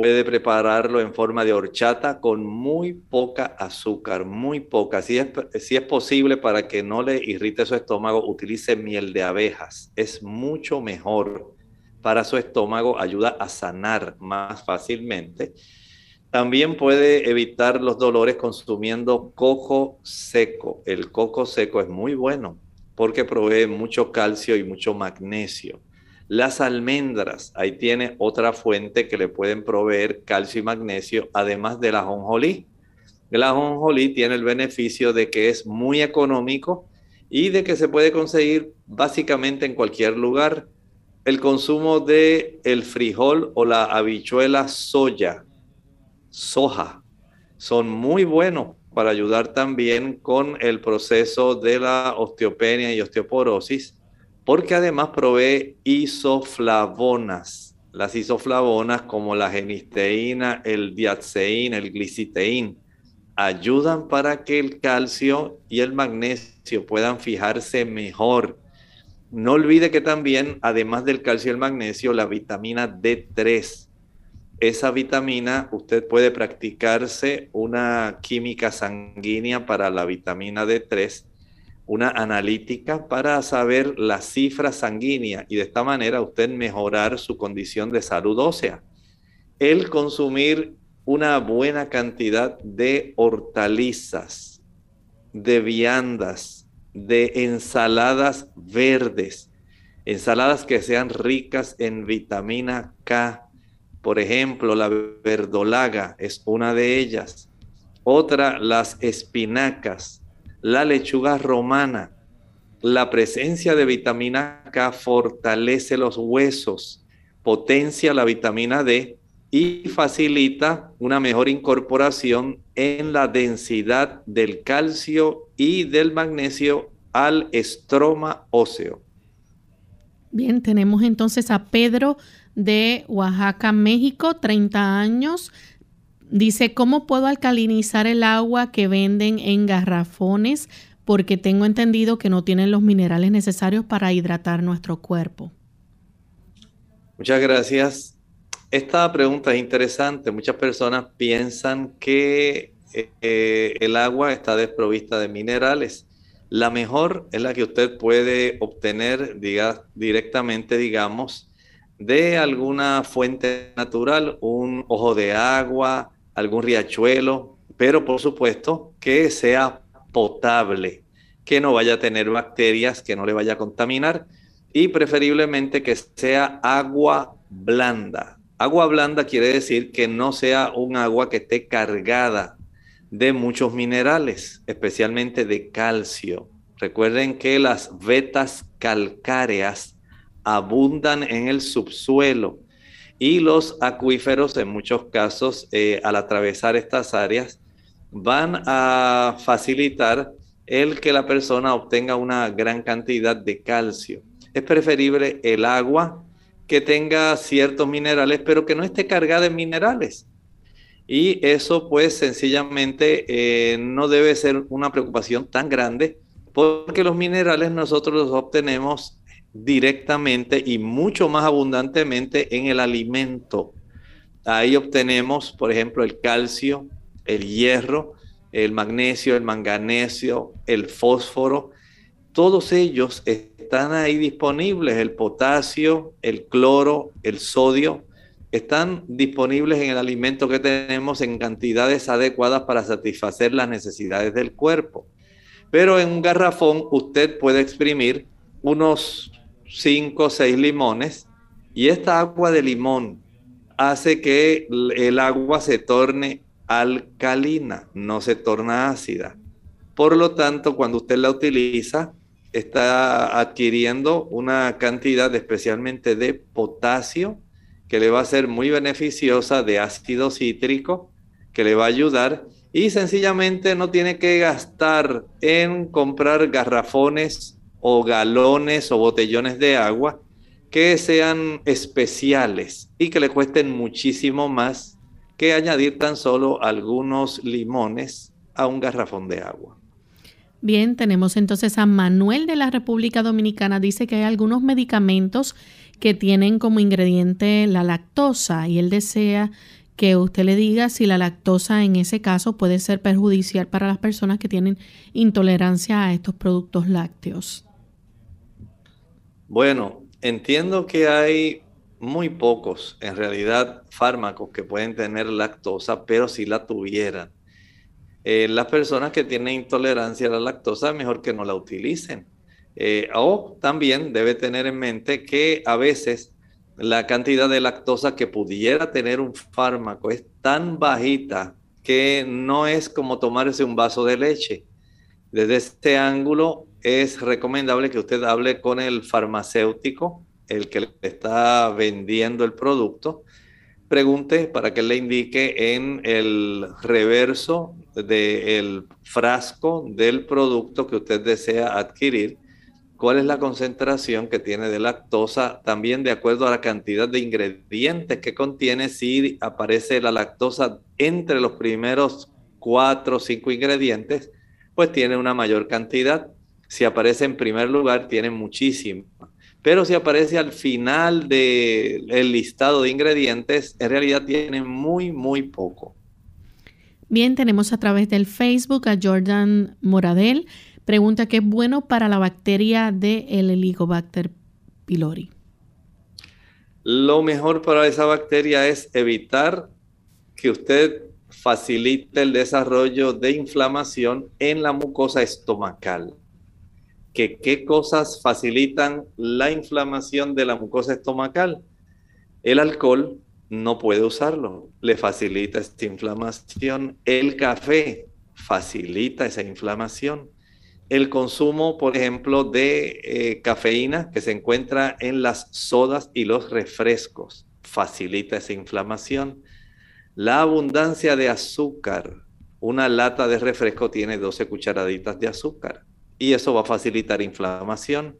puede prepararlo en forma de horchata con muy poca azúcar, muy poca. Si es, si es posible para que no le irrite su estómago, utilice miel de abejas. Es mucho mejor para su estómago, ayuda a sanar más fácilmente. También puede evitar los dolores consumiendo coco seco. El coco seco es muy bueno porque provee mucho calcio y mucho magnesio. Las almendras, ahí tiene otra fuente que le pueden proveer calcio y magnesio, además de la ajonjolí. La ajonjolí tiene el beneficio de que es muy económico y de que se puede conseguir básicamente en cualquier lugar el consumo de el frijol o la habichuela soya, soja, son muy buenos para ayudar también con el proceso de la osteopenia y osteoporosis, porque además provee isoflavonas. Las isoflavonas como la genisteína, el diaceín, el gliciteín, ayudan para que el calcio y el magnesio puedan fijarse mejor no olvide que también, además del calcio y el magnesio, la vitamina D3. Esa vitamina, usted puede practicarse una química sanguínea para la vitamina D3, una analítica para saber la cifra sanguínea y de esta manera usted mejorar su condición de salud ósea. El consumir una buena cantidad de hortalizas, de viandas, de ensaladas verdes, ensaladas que sean ricas en vitamina K. Por ejemplo, la verdolaga es una de ellas. Otra, las espinacas, la lechuga romana. La presencia de vitamina K fortalece los huesos, potencia la vitamina D y facilita una mejor incorporación en la densidad del calcio y del magnesio al estroma óseo. Bien, tenemos entonces a Pedro de Oaxaca, México, 30 años. Dice, ¿cómo puedo alcalinizar el agua que venden en garrafones? Porque tengo entendido que no tienen los minerales necesarios para hidratar nuestro cuerpo. Muchas gracias. Esta pregunta es interesante. Muchas personas piensan que eh, el agua está desprovista de minerales. La mejor es la que usted puede obtener diga, directamente, digamos, de alguna fuente natural, un ojo de agua, algún riachuelo, pero por supuesto que sea potable, que no vaya a tener bacterias, que no le vaya a contaminar y preferiblemente que sea agua blanda. Agua blanda quiere decir que no sea un agua que esté cargada de muchos minerales, especialmente de calcio. Recuerden que las vetas calcáreas abundan en el subsuelo y los acuíferos en muchos casos eh, al atravesar estas áreas van a facilitar el que la persona obtenga una gran cantidad de calcio. Es preferible el agua que tenga ciertos minerales, pero que no esté cargada en minerales. Y eso pues sencillamente eh, no debe ser una preocupación tan grande porque los minerales nosotros los obtenemos directamente y mucho más abundantemente en el alimento. Ahí obtenemos, por ejemplo, el calcio, el hierro, el magnesio, el manganesio, el fósforo. Todos ellos están ahí disponibles, el potasio, el cloro, el sodio, están disponibles en el alimento que tenemos en cantidades adecuadas para satisfacer las necesidades del cuerpo. Pero en un garrafón usted puede exprimir unos 5 o 6 limones y esta agua de limón hace que el agua se torne alcalina, no se torna ácida. Por lo tanto, cuando usted la utiliza, está adquiriendo una cantidad especialmente de potasio que le va a ser muy beneficiosa de ácido cítrico, que le va a ayudar y sencillamente no tiene que gastar en comprar garrafones o galones o botellones de agua que sean especiales y que le cuesten muchísimo más que añadir tan solo algunos limones a un garrafón de agua. Bien, tenemos entonces a Manuel de la República Dominicana. Dice que hay algunos medicamentos que tienen como ingrediente la lactosa y él desea que usted le diga si la lactosa en ese caso puede ser perjudicial para las personas que tienen intolerancia a estos productos lácteos. Bueno, entiendo que hay muy pocos, en realidad, fármacos que pueden tener lactosa, pero si la tuvieran. Eh, las personas que tienen intolerancia a la lactosa, mejor que no la utilicen. Eh, o también debe tener en mente que a veces la cantidad de lactosa que pudiera tener un fármaco es tan bajita que no es como tomarse un vaso de leche. Desde este ángulo es recomendable que usted hable con el farmacéutico, el que le está vendiendo el producto, pregunte para que le indique en el reverso del frasco del producto que usted desea adquirir cuál es la concentración que tiene de lactosa, también de acuerdo a la cantidad de ingredientes que contiene, si aparece la lactosa entre los primeros cuatro o cinco ingredientes, pues tiene una mayor cantidad. Si aparece en primer lugar, tiene muchísimo. Pero si aparece al final del listado de ingredientes, en realidad tiene muy, muy poco. Bien, tenemos a través del Facebook a Jordan Moradel. Pregunta qué es bueno para la bacteria del el Helicobacter pylori. Lo mejor para esa bacteria es evitar que usted facilite el desarrollo de inflamación en la mucosa estomacal. ¿Que, ¿Qué cosas facilitan la inflamación de la mucosa estomacal? El alcohol no puede usarlo, le facilita esta inflamación. El café facilita esa inflamación el consumo, por ejemplo, de eh, cafeína que se encuentra en las sodas y los refrescos. Facilita esa inflamación. La abundancia de azúcar. Una lata de refresco tiene 12 cucharaditas de azúcar y eso va a facilitar inflamación,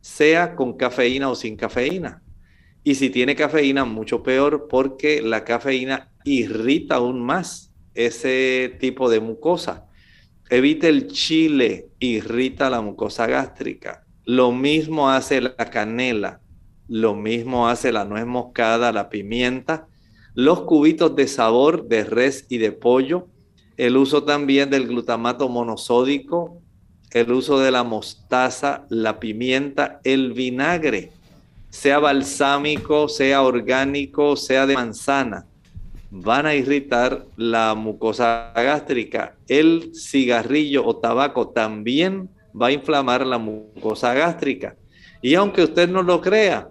sea con cafeína o sin cafeína. Y si tiene cafeína, mucho peor porque la cafeína irrita aún más ese tipo de mucosa Evite el chile, irrita la mucosa gástrica. Lo mismo hace la canela. lo mismo hace la nuez moscada, la pimienta, los cubitos de sabor de res y de pollo, el uso también del glutamato monosódico, el uso de la mostaza, la pimienta, el vinagre, sea balsámico, sea orgánico, sea de manzana, van a irritar la mucosa gástrica. El cigarrillo o tabaco también va a inflamar la mucosa gástrica. Y aunque usted no lo crea,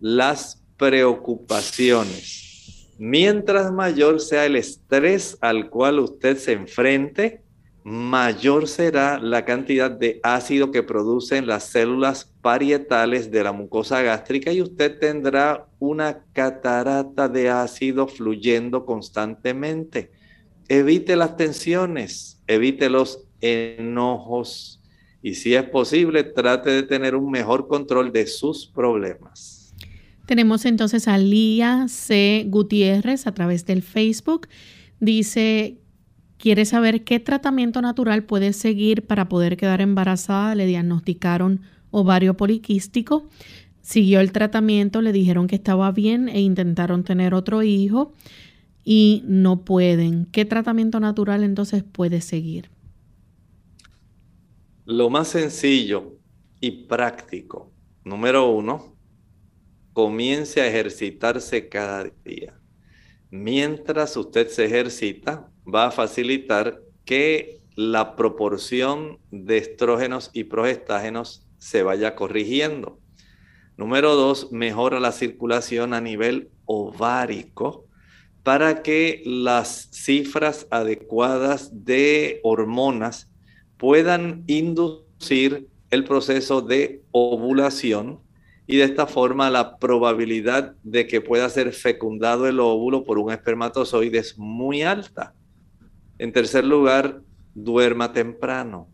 las preocupaciones, mientras mayor sea el estrés al cual usted se enfrente, mayor será la cantidad de ácido que producen las células parietales de la mucosa gástrica y usted tendrá una catarata de ácido fluyendo constantemente. Evite las tensiones, evite los enojos y si es posible trate de tener un mejor control de sus problemas. Tenemos entonces a Lía C. Gutiérrez a través del Facebook. Dice quiere saber qué tratamiento natural puede seguir para poder quedar embarazada. Le diagnosticaron ovario poliquístico. Siguió el tratamiento, le dijeron que estaba bien e intentaron tener otro hijo y no pueden. ¿Qué tratamiento natural entonces puede seguir? Lo más sencillo y práctico, número uno, comience a ejercitarse cada día. Mientras usted se ejercita, va a facilitar que la proporción de estrógenos y progestágenos se vaya corrigiendo. Número dos, mejora la circulación a nivel ovárico para que las cifras adecuadas de hormonas puedan inducir el proceso de ovulación y de esta forma la probabilidad de que pueda ser fecundado el óvulo por un espermatozoide es muy alta. En tercer lugar, duerma temprano.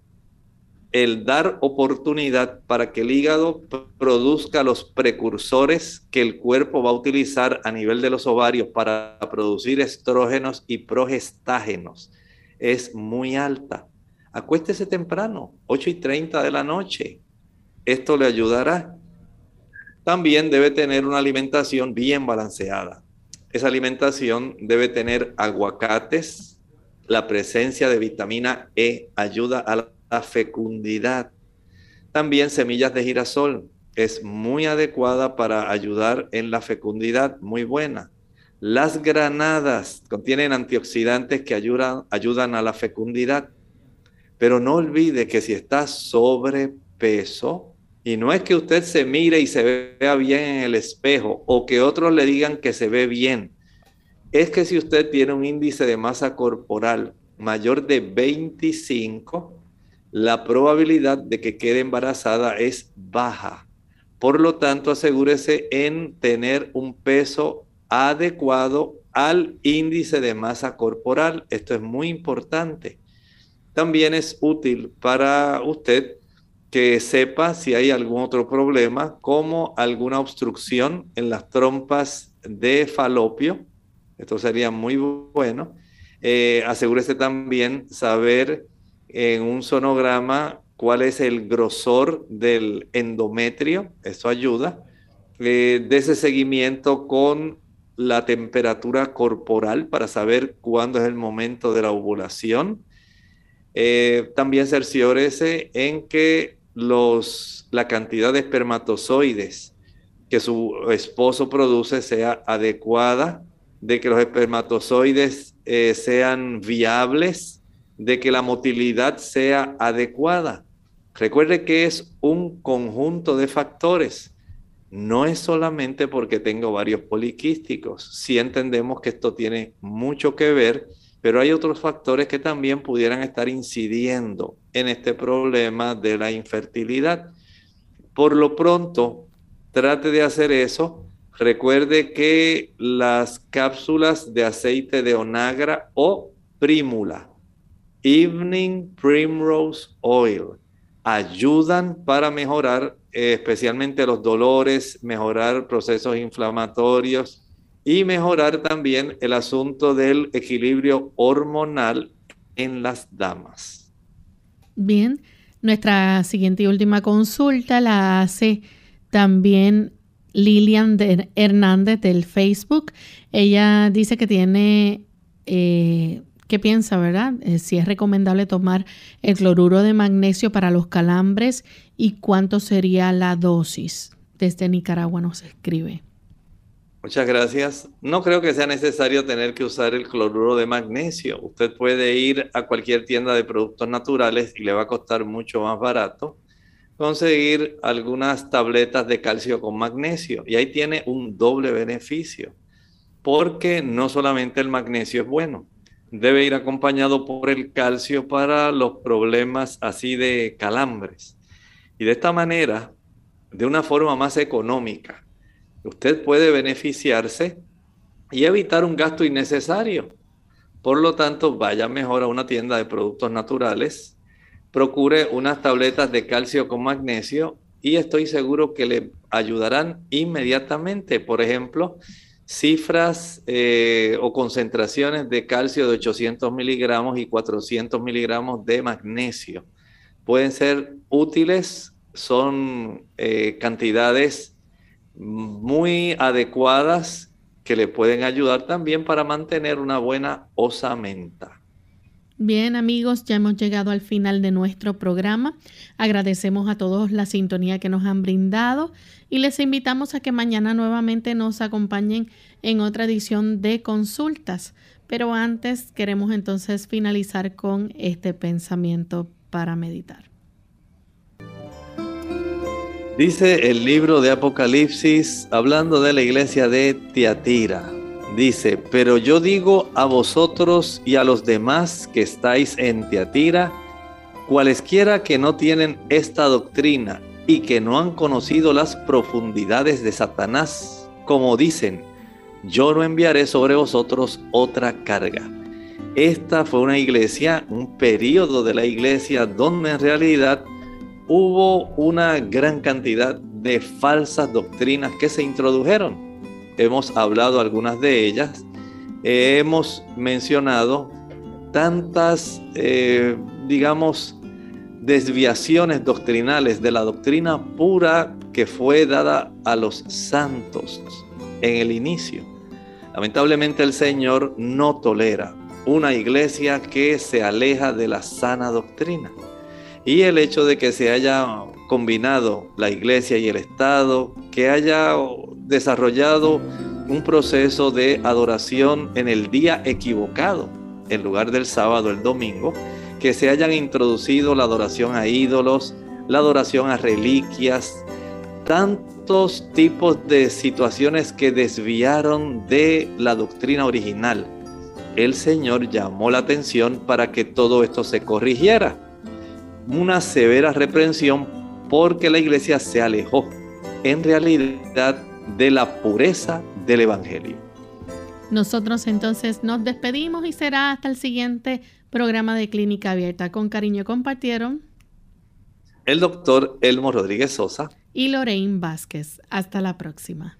El dar oportunidad para que el hígado produzca los precursores que el cuerpo va a utilizar a nivel de los ovarios para producir estrógenos y progestágenos es muy alta. Acuéstese temprano, 8 y 30 de la noche. Esto le ayudará. También debe tener una alimentación bien balanceada. Esa alimentación debe tener aguacates, la presencia de vitamina E ayuda a la fecundidad. También semillas de girasol es muy adecuada para ayudar en la fecundidad, muy buena. Las granadas contienen antioxidantes que ayudan, a la fecundidad. Pero no olvide que si está sobrepeso, y no es que usted se mire y se vea bien en el espejo o que otros le digan que se ve bien, es que si usted tiene un índice de masa corporal mayor de 25, la probabilidad de que quede embarazada es baja. Por lo tanto, asegúrese en tener un peso adecuado al índice de masa corporal. Esto es muy importante. También es útil para usted que sepa si hay algún otro problema, como alguna obstrucción en las trompas de falopio, esto sería muy bueno. Eh, asegúrese también saber en un sonograma cuál es el grosor del endometrio, eso ayuda. Eh, de ese seguimiento con la temperatura corporal para saber cuándo es el momento de la ovulación. Eh, también cerciórese en que los, la cantidad de espermatozoides que su esposo produce sea adecuada de que los espermatozoides eh, sean viables, de que la motilidad sea adecuada. Recuerde que es un conjunto de factores. No es solamente porque tengo varios poliquísticos. Sí entendemos que esto tiene mucho que ver, pero hay otros factores que también pudieran estar incidiendo en este problema de la infertilidad. Por lo pronto, trate de hacer eso Recuerde que las cápsulas de aceite de onagra o prímula, Evening Primrose Oil, ayudan para mejorar eh, especialmente los dolores, mejorar procesos inflamatorios y mejorar también el asunto del equilibrio hormonal en las damas. Bien, nuestra siguiente y última consulta la hace también Lilian Hernández del Facebook. Ella dice que tiene, eh, ¿qué piensa, verdad? Eh, si es recomendable tomar el cloruro de magnesio para los calambres y cuánto sería la dosis. Desde Nicaragua nos escribe. Muchas gracias. No creo que sea necesario tener que usar el cloruro de magnesio. Usted puede ir a cualquier tienda de productos naturales y le va a costar mucho más barato conseguir algunas tabletas de calcio con magnesio. Y ahí tiene un doble beneficio, porque no solamente el magnesio es bueno, debe ir acompañado por el calcio para los problemas así de calambres. Y de esta manera, de una forma más económica, usted puede beneficiarse y evitar un gasto innecesario. Por lo tanto, vaya mejor a una tienda de productos naturales, procure unas tabletas de calcio con magnesio y estoy seguro que le ayudarán inmediatamente. Por ejemplo, cifras eh, o concentraciones de calcio de 800 miligramos y 400 miligramos de magnesio. Pueden ser útiles, son eh, cantidades muy adecuadas que le pueden ayudar también para mantener una buena osamenta. Bien amigos, ya hemos llegado al final de nuestro programa. Agradecemos a todos la sintonía que nos han brindado y les invitamos a que mañana nuevamente nos acompañen en otra edición de consultas. Pero antes queremos entonces finalizar con este pensamiento para meditar. Dice el libro de Apocalipsis, hablando de la iglesia de Tiatira, dice, pero yo digo a vosotros y a los demás que estáis en Tiatira, cualesquiera que no tienen esta doctrina y que no han conocido las profundidades de Satanás, como dicen, yo no enviaré sobre vosotros otra carga. Esta fue una iglesia, un periodo de la iglesia donde en realidad hubo una gran cantidad de falsas doctrinas que se introdujeron. Hemos hablado algunas de ellas. hemos mencionado tantas, eh, digamos, desviaciones doctrinales de la doctrina pura que fue dada a los santos en el inicio. Lamentablemente el Señor no tolera una iglesia que se aleja de la sana doctrina. Y el hecho de que se haya combinado la iglesia y el Estado, que haya desarrollado un proceso de adoración en el día equivocado, en lugar del sábado, el domingo, que se hayan introducido la adoración a ídolos, la adoración a reliquias, tantos tipos de situaciones que desviaron de la doctrina original. El Señor llamó la atención para que todo esto se corrigiera una severa reprensión porque la iglesia se alejó en realidad de la pureza del Evangelio. Nosotros entonces nos despedimos y será hasta el siguiente programa de Clínica Abierta. Con cariño compartieron el doctor Elmo Rodríguez Sosa y Lorraine Vázquez. Hasta la próxima.